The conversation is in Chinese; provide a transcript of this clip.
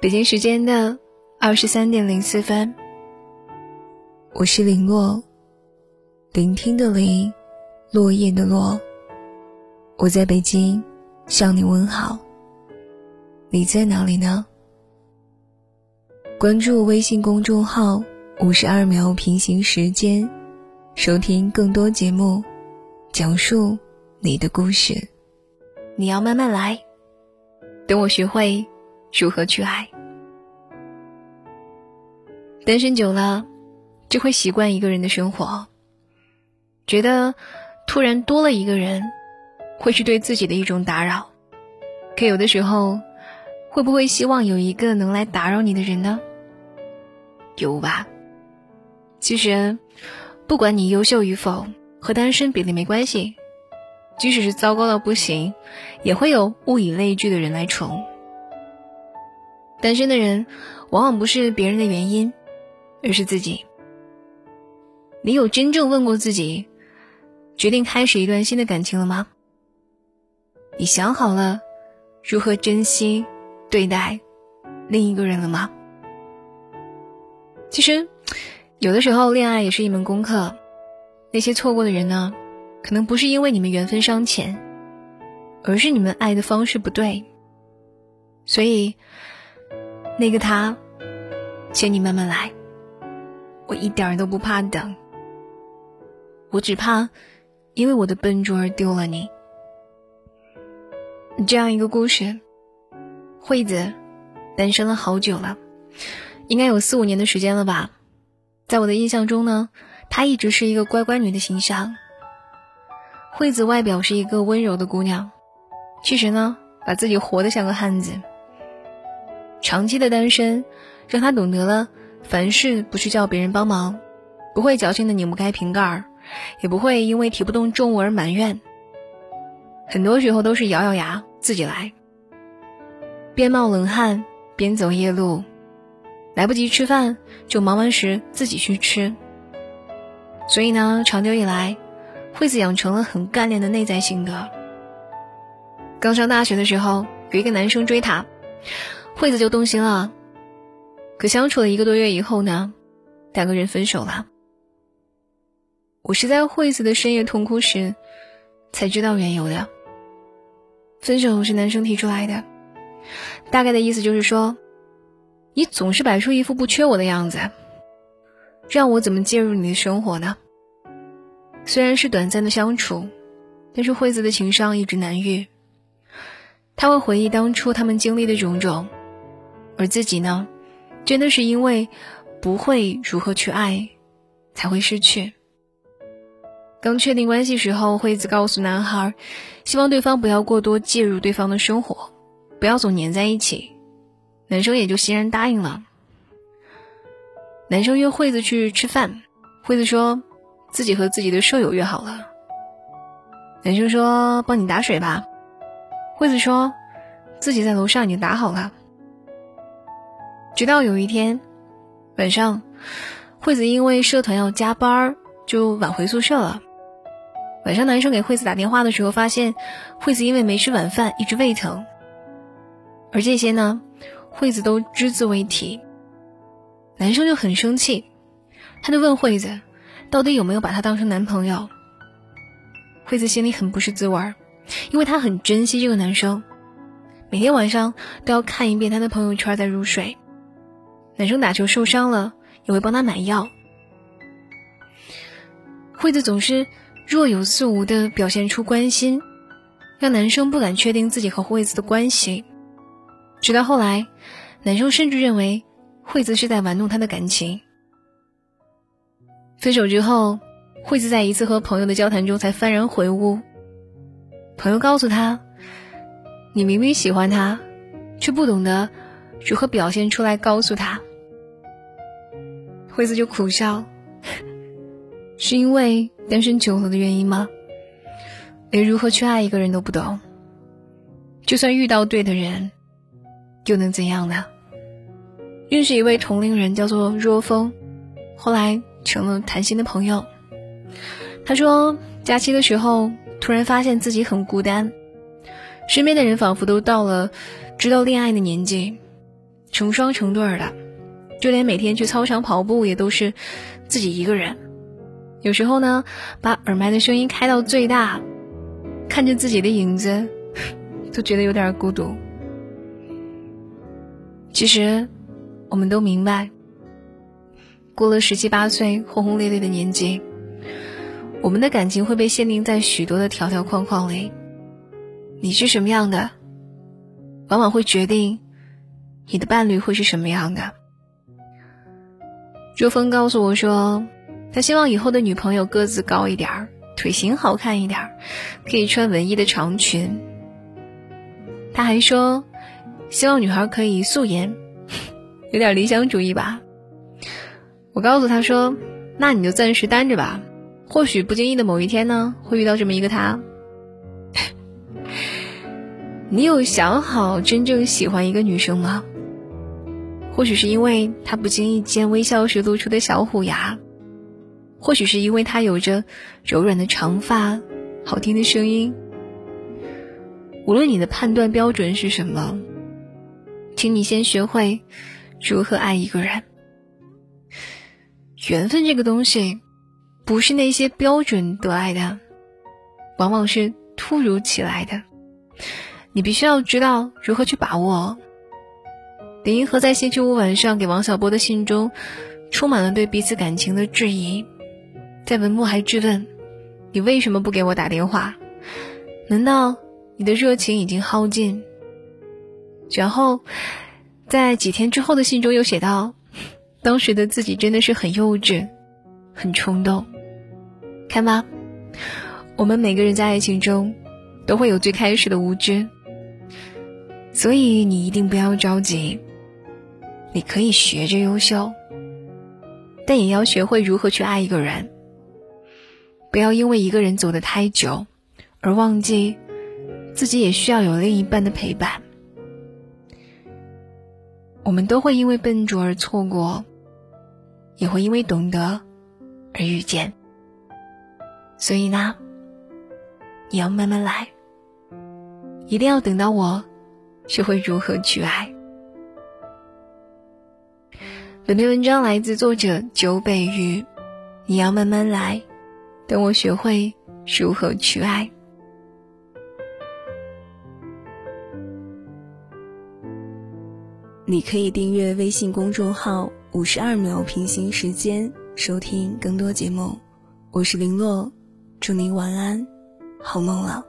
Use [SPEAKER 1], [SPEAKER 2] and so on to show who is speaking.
[SPEAKER 1] 北京时间的二十三点零四分，我是林落，聆听的林，落叶的落。我在北京向你问好，你在哪里呢？关注微信公众号“五十二秒平行时间”，收听更多节目，讲述你的故事。你要慢慢来，等我学会。如何去爱？单身久了，就会习惯一个人的生活，觉得突然多了一个人，会是对自己的一种打扰。可有的时候，会不会希望有一个能来打扰你的人呢？有吧。其实，不管你优秀与否，和单身比例没关系。即使是糟糕到不行，也会有物以类聚的人来宠。单身的人，往往不是别人的原因，而是自己。你有真正问过自己，决定开始一段新的感情了吗？你想好了如何珍惜对待另一个人了吗？其实，有的时候恋爱也是一门功课。那些错过的人呢，可能不是因为你们缘分尚浅，而是你们爱的方式不对。所以。那个他，请你慢慢来，我一点都不怕等，我只怕因为我的笨拙而丢了你。这样一个故事，惠子单身了好久了，应该有四五年的时间了吧。在我的印象中呢，她一直是一个乖乖女的形象。惠子外表是一个温柔的姑娘，其实呢，把自己活得像个汉子。长期的单身，让他懂得了凡事不去叫别人帮忙，不会矫情的拧不开瓶盖儿，也不会因为提不动重物而埋怨。很多时候都是咬咬牙自己来，边冒冷汗边走夜路，来不及吃饭就忙完时自己去吃。所以呢，长久以来，惠子养成了很干练的内在性格。刚上大学的时候，有一个男生追她。惠子就动心了，可相处了一个多月以后呢，两个人分手了。我是在惠子的深夜痛哭时，才知道缘由的。分手是男生提出来的，大概的意思就是说，你总是摆出一副不缺我的样子，让我怎么介入你的生活呢？虽然是短暂的相处，但是惠子的情商一直难愈，他会回忆当初他们经历的种种。而自己呢，真的是因为不会如何去爱，才会失去。刚确定关系时候，惠子告诉男孩，希望对方不要过多介入对方的生活，不要总黏在一起。男生也就欣然答应了。男生约惠子去吃饭，惠子说自己和自己的舍友约好了。男生说帮你打水吧，惠子说自己在楼上已经打好了。直到有一天晚上，惠子因为社团要加班，就晚回宿舍了。晚上男生给惠子打电话的时候，发现惠子因为没吃晚饭，一直胃疼。而这些呢，惠子都只字未提。男生就很生气，他就问惠子，到底有没有把他当成男朋友？惠子心里很不是滋味，因为她很珍惜这个男生，每天晚上都要看一遍他的朋友圈再入睡。男生打球受伤了，也会帮他买药。惠子总是若有似无的表现出关心，让男生不敢确定自己和惠子的关系。直到后来，男生甚至认为惠子是在玩弄他的感情。分手之后，惠子在一次和朋友的交谈中才幡然悔悟。朋友告诉他：“你明明喜欢他，却不懂得如何表现出来，告诉他。”惠子就苦笑，是因为单身久了的原因吗？连如何去爱一个人都不懂，就算遇到对的人，又能怎样呢？认识一位同龄人，叫做若风，后来成了谈心的朋友。他说，假期的时候突然发现自己很孤单，身边的人仿佛都到了知道恋爱的年纪，成双成对的，就连每天去操场跑步也都是自己一个人。有时候呢，把耳麦的声音开到最大，看着自己的影子，都觉得有点孤独。其实，我们都明白，过了十七八岁轰轰烈烈的年纪，我们的感情会被限定在许多的条条框框里。你是什么样的，往往会决定你的伴侣会是什么样的。朱峰告诉我说，他希望以后的女朋友个子高一点儿，腿型好看一点儿，可以穿文艺的长裙。他还说，希望女孩可以素颜，有点理想主义吧。我告诉他说，那你就暂时单着吧，或许不经意的某一天呢，会遇到这么一个他。你有想好真正喜欢一个女生吗？或许是因为他不经意间微笑时露出的小虎牙，或许是因为他有着柔软的长发、好听的声音。无论你的判断标准是什么，请你先学会如何爱一个人。缘分这个东西，不是那些标准得来的，往往是突如其来的。你必须要知道如何去把握。李银河在星期五晚上给王小波的信中，充满了对彼此感情的质疑，在文末还质问：“你为什么不给我打电话？难道你的热情已经耗尽？”然后，在几天之后的信中又写道：“当时的自己真的是很幼稚，很冲动。”看吧，我们每个人在爱情中，都会有最开始的无知。所以你一定不要着急，你可以学着优秀，但也要学会如何去爱一个人。不要因为一个人走得太久，而忘记自己也需要有另一半的陪伴。我们都会因为笨拙而错过，也会因为懂得而遇见。所以呢，你要慢慢来，一定要等到我。学会如何去爱。本篇文章来自作者九北鱼，你要慢慢来，等我学会如何去爱。
[SPEAKER 2] 你可以订阅微信公众号“五十二秒平行时间”，收听更多节目。我是林洛，祝您晚安，好梦了。